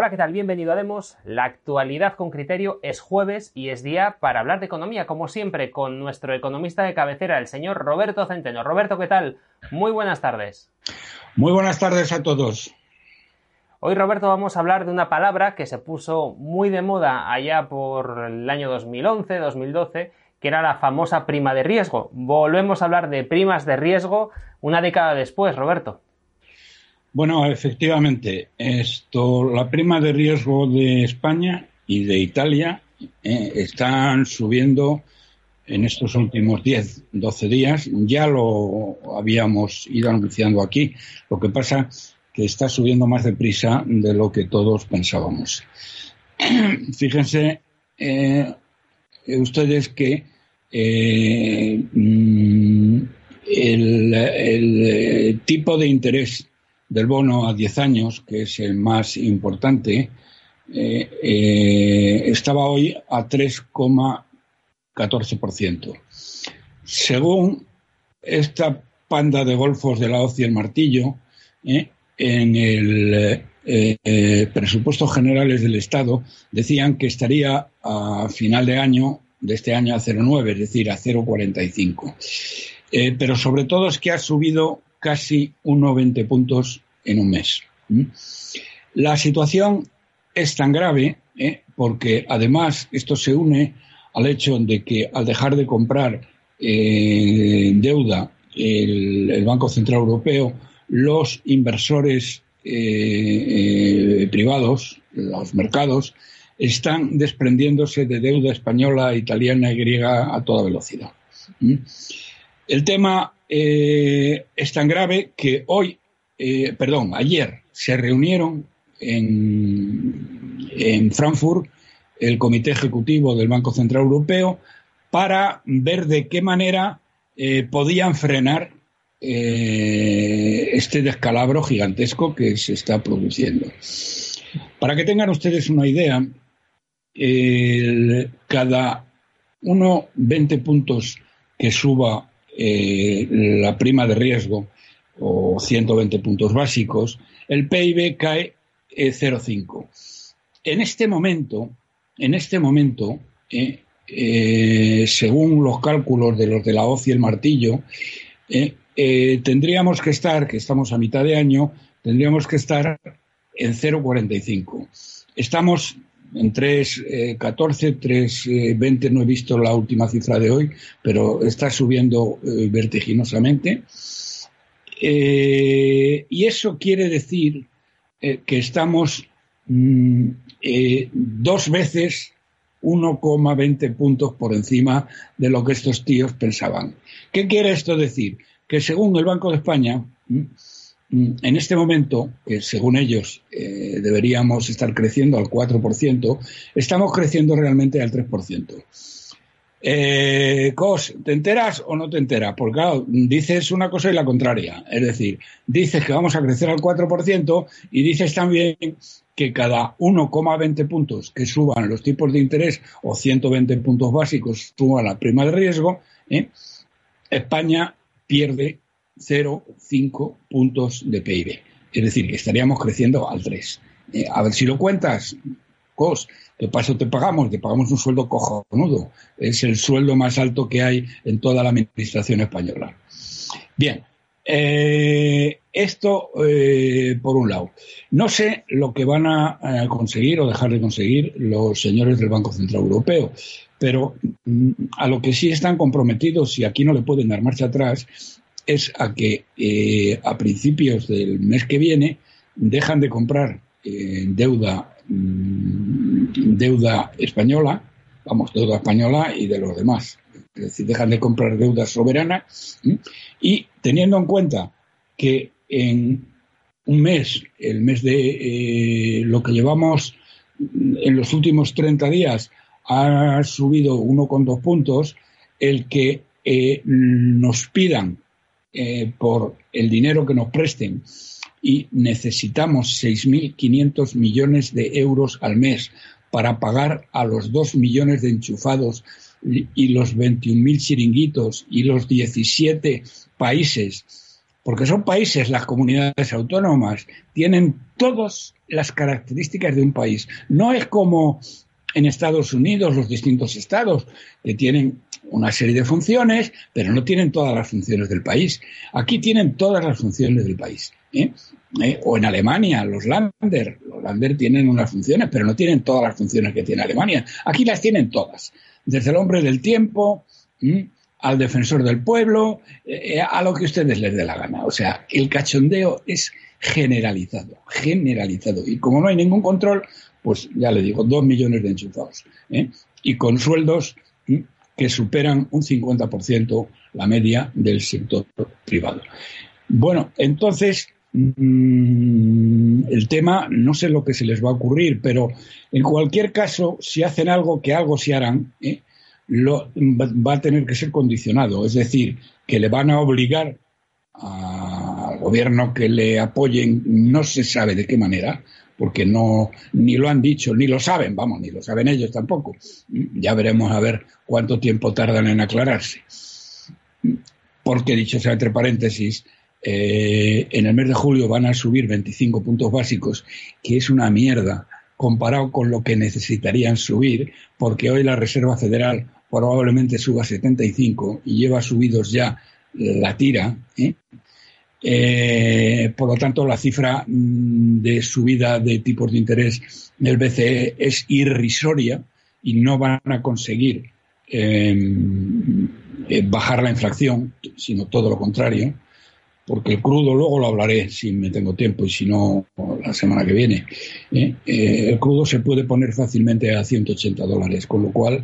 Hola, ¿qué tal? Bienvenido a Demos. La actualidad con criterio es jueves y es día para hablar de economía, como siempre, con nuestro economista de cabecera, el señor Roberto Centeno. Roberto, ¿qué tal? Muy buenas tardes. Muy buenas tardes a todos. Hoy, Roberto, vamos a hablar de una palabra que se puso muy de moda allá por el año 2011, 2012, que era la famosa prima de riesgo. Volvemos a hablar de primas de riesgo una década después, Roberto. Bueno, efectivamente, esto, la prima de riesgo de España y de Italia eh, están subiendo en estos últimos 10, 12 días. Ya lo habíamos ido anunciando aquí. Lo que pasa que está subiendo más deprisa de lo que todos pensábamos. Fíjense eh, ustedes que eh, mm, el, tipo de interés del bono a 10 años, que es el más importante, eh, eh, estaba hoy a 3,14%. Según esta panda de golfos de la hoz y el martillo, eh, en el presupuestos generales del Estado decían que estaría a final de año, de este año, a 0,9, es decir, a 0,45. pero sobre todo es que ha subido casi unos 20 puntos en un mes. La situación es tan grave ¿eh? porque además esto se une al hecho de que al dejar de comprar eh, deuda el, Banco Central Europeo, los inversores eh, privados, los mercados, están desprendiéndose de deuda española, italiana y griega a toda velocidad. El tema es tan grave que hoy eh, perdón, ayer se reunieron en, en, Frankfurt el Comité Ejecutivo del Banco Central Europeo para ver de qué manera eh, podían frenar eh, este descalabro gigantesco que se está produciendo. Para que tengan ustedes una idea, cada uno 20 puntos que suba la prima de riesgo o 120 puntos básicos, el PIB cae 0,5. Eh, en este momento, en este momento, eh, eh, según los cálculos de los de la hoz y el martillo, tendríamos que estar, que estamos a mitad de año, tendríamos que estar en 0,45. Estamos en 3,14, 3,20, no he visto la última cifra de hoy, pero está subiendo vertiginosamente. Eh, y eso quiere decir eh, que estamos mm, eh, dos veces 1,20 puntos por encima de lo que estos tíos pensaban. ¿Qué quiere esto decir? Que según el Banco de España, mm, en este momento, que según ellos deberíamos estar creciendo al 4%, estamos creciendo realmente al 3%. Eh, Cos, ¿te enteras o no te enteras? Porque claro, dices una cosa y la contraria. Es decir, dices que vamos a crecer al 4% y dices también que cada 1,20 puntos que suban los tipos de interés o 120 puntos básicos suban la prima de riesgo, ¿eh? España pierde 0,5 puntos de PIB. Es decir, que estaríamos creciendo al 3. Eh, a ver si lo cuentas, Cos que paso te pagamos, te pagamos un sueldo cojonudo. Es el sueldo más alto que hay en toda la administración española. Bien, eh, esto eh, por un lado. No sé lo que van a, conseguir o dejar de conseguir los señores del Banco Central Europeo, pero mm, a lo que sí están comprometidos y aquí no le pueden dar marcha atrás es a que eh, a principios del mes que viene dejan de comprar deuda Mm, deuda española, vamos, deuda española y de los demás. Es decir, dejan de comprar deuda soberana y teniendo en cuenta que en un mes, el mes de eh, lo que llevamos en los últimos 30 días, ha subido 1,2 puntos, el que eh, nos pidan eh, por el dinero que nos presten y necesitamos 6.500 millones de euros al mes para pagar a los 2 millones de enchufados y los 21.000 chiringuitos y los 17 países, porque son países, las comunidades autónomas, tienen todos las características de un país. No es como en Estados Unidos, los distintos estados, que tienen una serie de funciones, pero no tienen todas las funciones del país. Aquí tienen todas las funciones del país. ¿eh? ¿Eh? O en Alemania, los Länder. Los Länder tienen unas funciones, pero no tienen todas las funciones que tiene Alemania. Aquí las tienen todas. Desde el hombre del tiempo, al defensor del pueblo, eh, a lo que ustedes les dé la gana. O sea, el cachondeo es generalizado, generalizado. Y como no hay ningún control, pues ya le digo, dos millones de enchufados. ¿eh? Y con sueldos que superan un 50% la media del sector privado. Bueno, entonces, mm, el tema, no sé lo que se les va a ocurrir, pero en cualquier caso, si hacen algo, que algo se harán, ¿eh? va a tener que ser condicionado. Es decir, que le van a obligar al gobierno que le apoyen, no se sabe de qué manera, porque no ni lo han dicho, ni lo saben, vamos, ni lo saben ellos tampoco. Ya veremos a ver cuánto tiempo tardan en aclararse. Porque, dicho sea entre paréntesis, eh, en el mes de julio van a subir 25 puntos básicos, que es una mierda comparado con lo que necesitarían subir, porque hoy la Reserva Federal probablemente suba 75 y lleva subidos ya la tira. ¿eh? Eh, por lo tanto, la cifra mm, de subida de tipos de interés del BCE es irrisoria y no van a conseguir em, eh, bajar la inflación, sino todo lo contrario, porque el crudo luego lo hablaré si me tengo tiempo y si no la semana que viene. ¿eh? el crudo se puede poner fácilmente a 180 dólares, con lo cual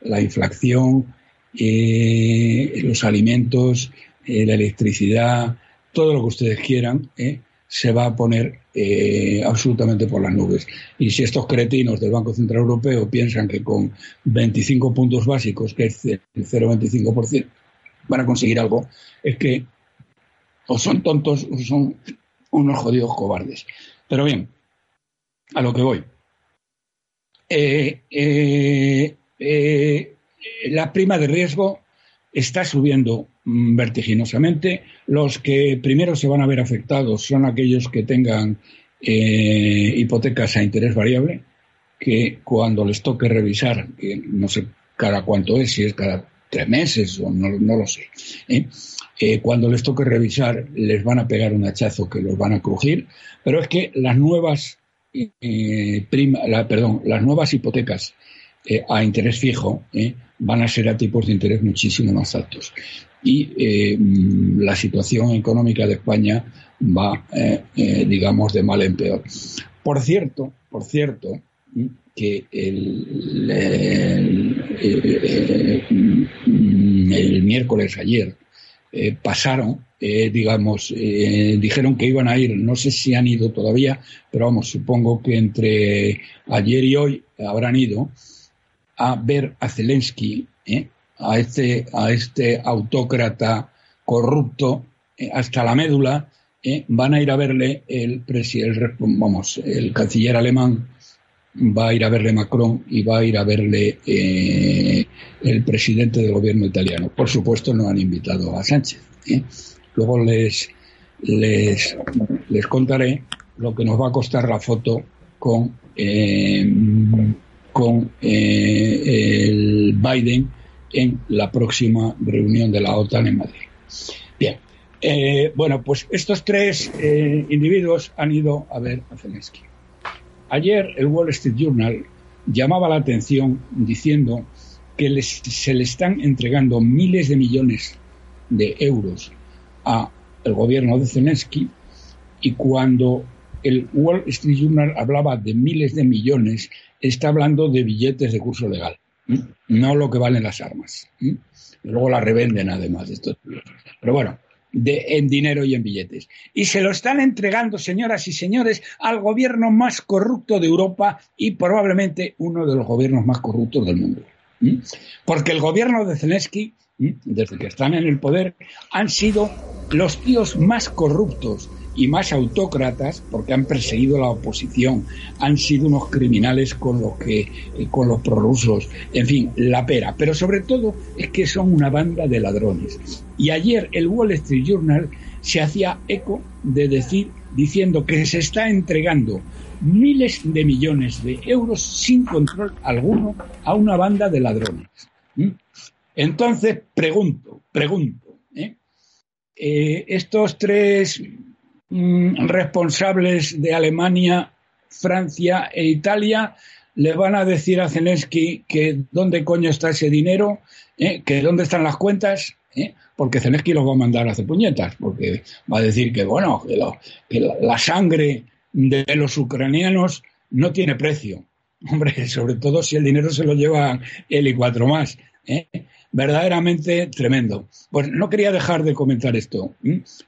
la inflación, los alimentos, la electricidad, todo lo que ustedes quieran, ¿eh? se va a poner eh, absolutamente por las nubes. Y si estos cretinos del Banco Central Europeo piensan que con 25 puntos básicos, que es el 0,25%, van a conseguir algo, es que o son tontos o son unos jodidos cobardes. Pero bien, a lo que voy. Eh, la prima de riesgo está subiendo vertiginosamente. Los que primero se van a ver afectados son aquellos que tengan eh, hipotecas a interés variable, que cuando les toque revisar, que no sé cada cuánto es, si es cada tres meses o no, lo sé, ¿eh? Eh, cuando les toque revisar les van a pegar un hachazo que los van a crujir, pero es que las nuevas, prima, perdón, las nuevas hipotecas a interés fijo van a ser a tipos de interés muchísimo más altos. Y eh, la situación económica de España va, eh, eh, digamos, de mal en peor. Por cierto, por cierto, que el, el, miércoles ayer pasaron, digamos, dijeron que iban a ir, no sé si han ido todavía, pero vamos, supongo que entre ayer y hoy habrán ido a ver a Zelensky, ¿eh? a, este, a este autócrata corrupto, eh, hasta la médula, ¿eh? van a ir a verle el, el, vamos, el canciller alemán, va a ir a verle Macron y va a ir a verle el presidente del gobierno italiano. Por supuesto, no han invitado a Sánchez. Luego les, les, les contaré lo que nos va a costar la foto con con eh, el Biden en la próxima reunión de la OTAN en Madrid. Bien, eh, bueno, pues estos tres eh, individuos han ido a ver a Zelensky. Ayer el Wall Street Journal llamaba la atención diciendo que se le están entregando miles de millones de euros al gobierno de Zelensky y cuando el Wall Street Journal hablaba de miles de millones, está hablando de billetes de curso legal, no lo que valen las armas. Luego las revenden además. Esto. Pero bueno, de, en dinero y en billetes. Y se lo están entregando, señoras y señores, al gobierno más corrupto de Europa y probablemente uno de los gobiernos más corruptos del mundo. Porque el gobierno de Zelensky, desde que están en el poder, han sido los tíos más corruptos y más autócratas porque han perseguido la oposición, han sido unos criminales con los que eh, con los prorrusos, en fin, la pera, pero sobre todo es que son una banda de ladrones. Y ayer el Wall Street Journal se hacía eco de decir diciendo que se está entregando miles de millones de euros sin control alguno a una banda de ladrones. Entonces, pregunto, pregunto, ¿eh? Eh, estos tres mm, responsables de Alemania, Francia e Italia le van a decir a Zelensky que dónde coño está ese dinero, ¿Eh? que dónde están las cuentas, porque Zelensky los va a mandar a hacer puñetas, porque va a decir que, bueno, que, la, sangre de los ucranianos no tiene precio. Hombre, sobre todo si el dinero se lo lleva él y cuatro más. ¿eh? Verdaderamente tremendo. Pues no quería dejar de comentar esto,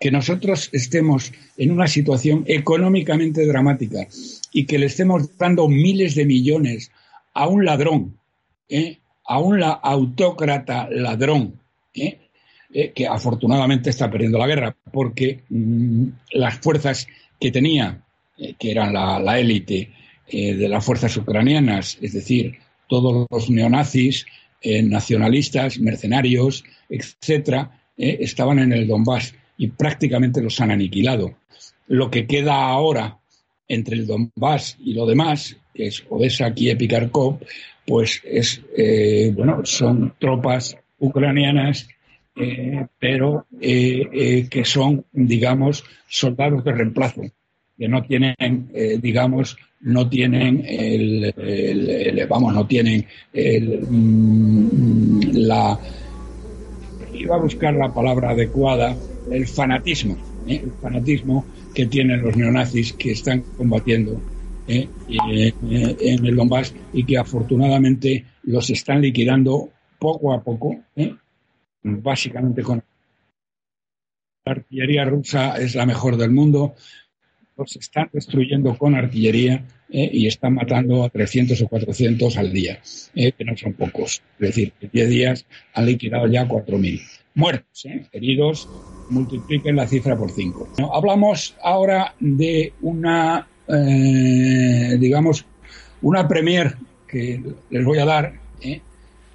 que nosotros estemos en una situación económicamente dramática y que le estemos dando miles de millones a un ladrón, ¿eh? a un autócrata ladrón, ¿eh? Eh, que afortunadamente está perdiendo la guerra, porque mm, las fuerzas que tenía, que eran la, élite de las fuerzas ucranianas, es decir, todos los neonazis, nacionalistas, mercenarios, etcétera, estaban en el Donbass y prácticamente los han aniquilado. Lo que queda ahora entre el Donbass y lo demás, que es Odessa, Kiev y Kharkov, pues es, bueno, son tropas ucranianas eh, pero eh, eh, que son, digamos, soldados de reemplazo, que no tienen, digamos, no tienen el, vamos, no tienen el, mm, la, iba a buscar la palabra adecuada, el fanatismo, el fanatismo que tienen los neonazis que están combatiendo en el Donbass y que afortunadamente los están liquidando poco a poco, básicamente con la artillería rusa es la mejor del mundo. Los están destruyendo con artillería eh, y están matando a 300 o 400 al día, eh, que no son pocos. Es decir, en 10 días han liquidado ya 4.000 muertos, eh, heridos, multipliquen la cifra por 5. hablamos ahora de una, digamos, una premier que les voy a dar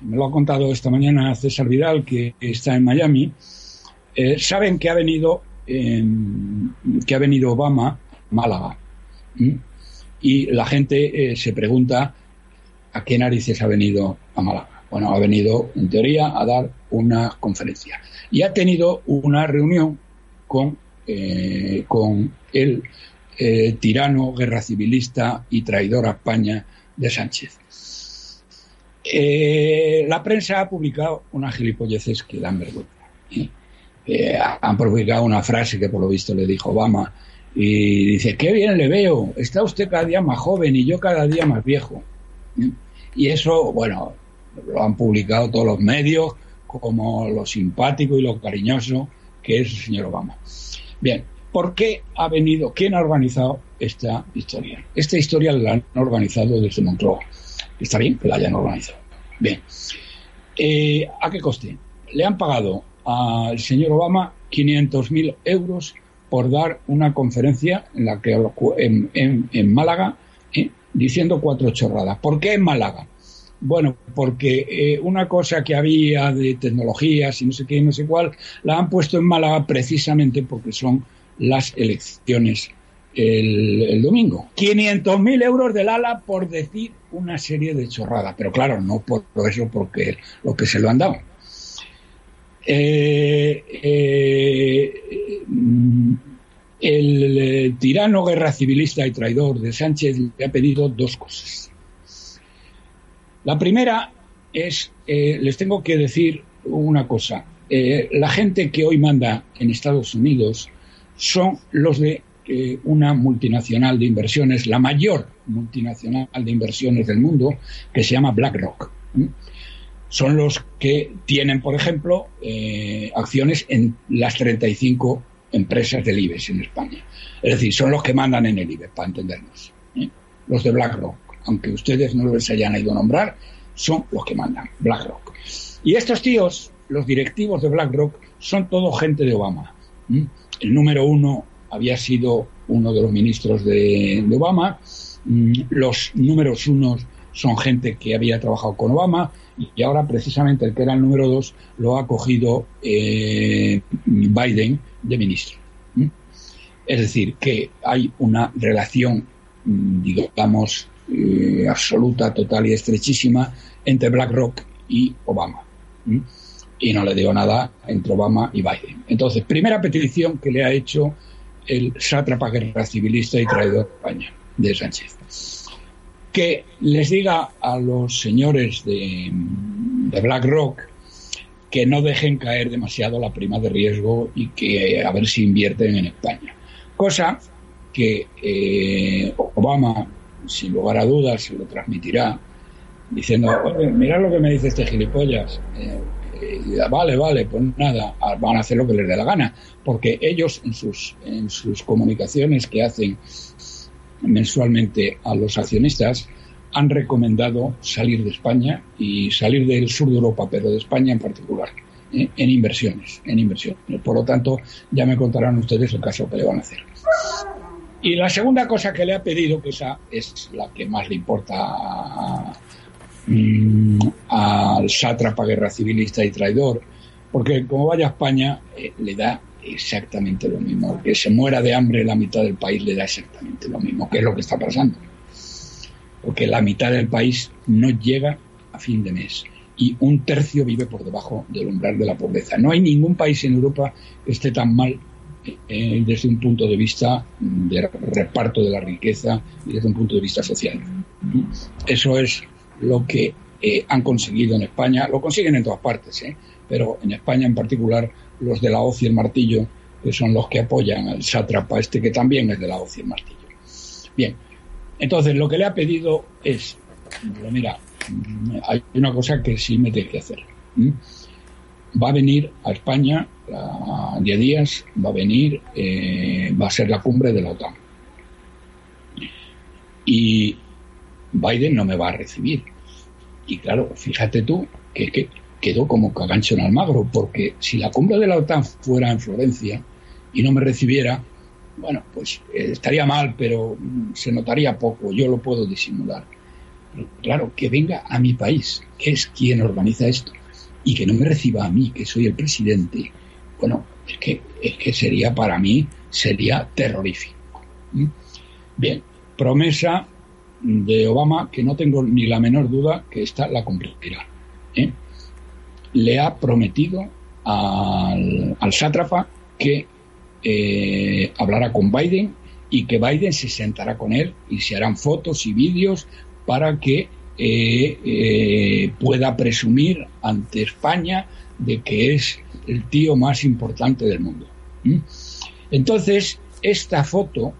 me lo ha contado esta mañana César Vidal, que está en Miami, saben que ha venido que ha venido Obama Málaga. Y la gente eh, se pregunta a qué narices ha venido a Málaga. Bueno, ha venido, en teoría, a dar una conferencia. Y ha tenido una reunión con, eh, con el tirano, guerra civilista y traidor a España de Sánchez. Eh, la prensa ha publicado unas gilipolleces que dan vergüenza. Eh, han publicado una frase que por lo visto le dijo Obama y dice, qué bien le veo, está usted cada día más joven y yo cada día más viejo. Y eso, bueno, lo han publicado todos los medios como lo simpático y lo cariñoso que es el señor Obama. Bien, ¿por qué ha venido, quién ha organizado esta historia? Esta historia la han organizado desde Moncloa. Está bien que la hayan organizado. Bien. Eh, ¿A qué coste? Le han pagado al señor Obama 500.000 euros por dar una conferencia en la que en, Málaga eh, diciendo cuatro chorradas. ¿Por qué en Málaga? Bueno, porque eh, una cosa que había de tecnologías y no sé qué y no sé cuál, la han puesto en Málaga precisamente porque son las elecciones el, domingo. 500.000 euros del ala por decir una serie de chorradas, pero claro, no por eso, porque lo que se lo han dado. Eh, eh, el, tirano guerra civilista y traidor de Sánchez le ha pedido dos cosas. La primera es, eh, les tengo que decir una cosa. la gente que hoy manda en Estados Unidos son los de una multinacional de inversiones, la mayor multinacional de inversiones del mundo, que se llama BlackRock. Son los que tienen, por ejemplo, eh, acciones en las 35 empresas del IBEX en España. Es decir, son los que mandan en el IBEX, para entendernos. ¿eh? Los de BlackRock, aunque ustedes no les hayan ido a nombrar, son los que mandan, BlackRock. Y estos tíos, los directivos de BlackRock, son todo gente de Obama. El número uno había sido uno de los ministros de, Obama. Mm, los números unos son gente que había trabajado con Obama y ahora precisamente el que era el número dos lo ha cogido eh, Biden de ministro. Es decir, que hay una relación mm, digamos, eh, absoluta, total y estrechísima entre BlackRock y Obama. Y no le digo nada entre Obama y Biden. Entonces, primera petición que le ha hecho el sátrapa guerra civilista y traidor de España, de Sánchez. Que les diga a los señores de, de BlackRock que no dejen caer demasiado la prima de riesgo y que a ver si invierten en España. Cosa que eh, Obama, sin lugar a dudas, se lo transmitirá diciendo, mira lo que me dice este gilipollas. Eh, eh, vale, vale, pues nada, van a hacer lo que les dé la gana, porque ellos en sus, en sus comunicaciones que hacen mensualmente a los accionistas han recomendado salir de España y salir del sur de Europa, pero de España en particular, ¿eh? en inversiones, en inversiones. Por lo tanto, ya me contarán ustedes el caso que le van a hacer. Y la segunda cosa que le ha pedido, que esa es la que más le importa Mm, al sátrapa guerra civilista y traidor, porque como vaya a España eh, le da exactamente lo mismo. Que se muera de hambre la mitad del país le da exactamente lo mismo, que es lo que está pasando. Porque la mitad del país no llega a fin de mes y un tercio vive por debajo del umbral de la pobreza. No hay ningún país en Europa que esté tan mal eh, desde un punto de vista de reparto de la riqueza y desde un punto de vista social. Eso es lo que eh, han conseguido en España, lo consiguen en todas partes, ¿eh? pero en España en particular los de la hoz y el martillo, que son los que apoyan al sátrapa este que también es de la hoz y el martillo. Bien, entonces lo que le ha pedido es, mira, hay una cosa que sí me tiene que hacer. Va a venir a España a 10 días, va a venir, eh, va a ser la cumbre de la OTAN. Y Biden no me va a recibir. Y claro, fíjate tú que, quedó como cagancho en Almagro, porque si la cumbre de la OTAN fuera en Florencia y no me recibiera, bueno, pues eh, estaría mal, pero mm, se notaría poco, yo lo puedo disimular. claro, que venga a mi país, que es quien organiza esto, y que no me reciba a mí, que soy el presidente, bueno, es que, es que sería para mí, sería terrorífico. Bien, promesa de Obama que no tengo ni la menor duda que esta la cumplirá. ¿eh? Le ha prometido al, sátrapa que eh, hablará con Biden y que Biden se sentará con él y se harán fotos y vídeos para que eh, pueda presumir ante España de que es el tío más importante del mundo. Entonces, esta foto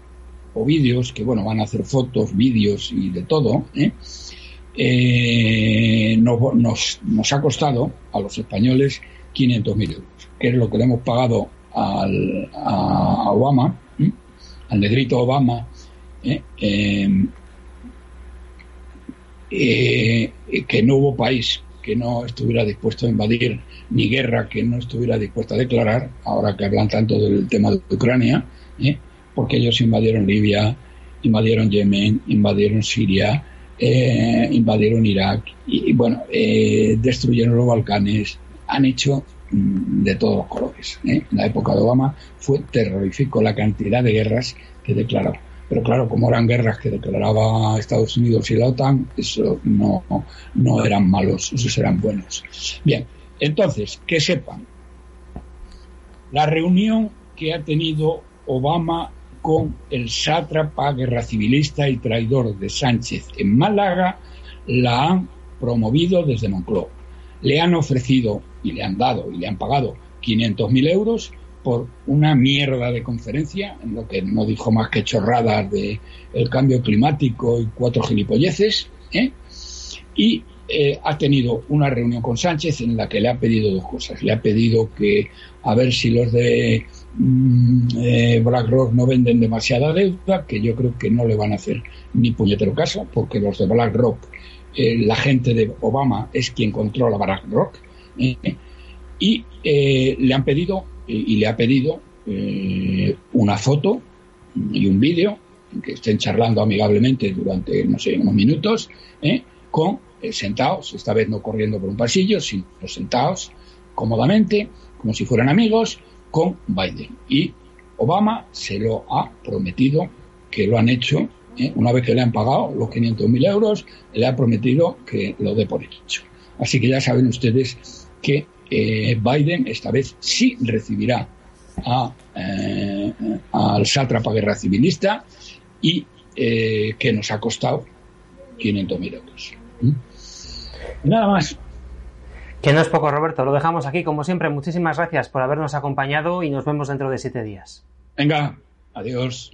vídeos, que bueno, van a hacer fotos, vídeos y de todo, ¿eh? Eh, nos, nos, ha costado a los españoles 500.000 euros, que es lo que le hemos pagado al, a Obama, al negrito Obama, ¿eh? Em, que no hubo país que no estuviera dispuesto a invadir, ni guerra que no estuviera dispuesto a declarar, ahora que hablan tanto del tema de Ucrania, ¿eh? Porque ellos invadieron Libia, invadieron Yemen, invadieron Siria, eh, invadieron Irak y, bueno, eh, destruyeron los Balcanes, han hecho mm, de todos los colores. ¿eh? En la época de Obama fue terrorífico la cantidad de guerras que declaró. Pero claro, como eran guerras que declaraba Estados Unidos y la OTAN, eso no, no eran malos, esos eran buenos. Bien, entonces, que sepan, la reunión que ha tenido Obama con el sátrapa guerra civilista y traidor de Sánchez en Málaga, la han promovido desde Moncloa. Le han ofrecido y le han dado y le han pagado 500.000 euros por una mierda de conferencia, en lo que no dijo más que chorradas de el cambio climático y cuatro gilipolleces, ¿eh? y eh, ha tenido una reunión con Sánchez en la que le ha pedido dos cosas. Le ha pedido que a ver si los de eh, BlackRock no venden demasiada deuda, que yo creo que no le van a hacer ni puñetero caso, porque los de BlackRock, eh, la gente de Obama es quien controla BlackRock, eh, y le han pedido, y le ha pedido una foto y un vídeo, que estén charlando amigablemente durante, no sé, unos minutos, con sentados, esta vez no corriendo por un pasillo, sino sentados cómodamente, como si fueran amigos, con Biden. Y Obama se lo ha prometido que lo han hecho ¿eh? Una vez que le han pagado los 500.000 euros, le ha prometido que lo dé por hecho. Así que ya saben ustedes que eh, Biden esta vez sí recibirá a, eh, al sátrapa guerra civilista y que nos ha costado 500.000 euros. Nada más. Que no es poco, Roberto. Lo dejamos aquí. Como siempre, muchísimas gracias por habernos acompañado y nos vemos dentro de siete días. Venga, adiós.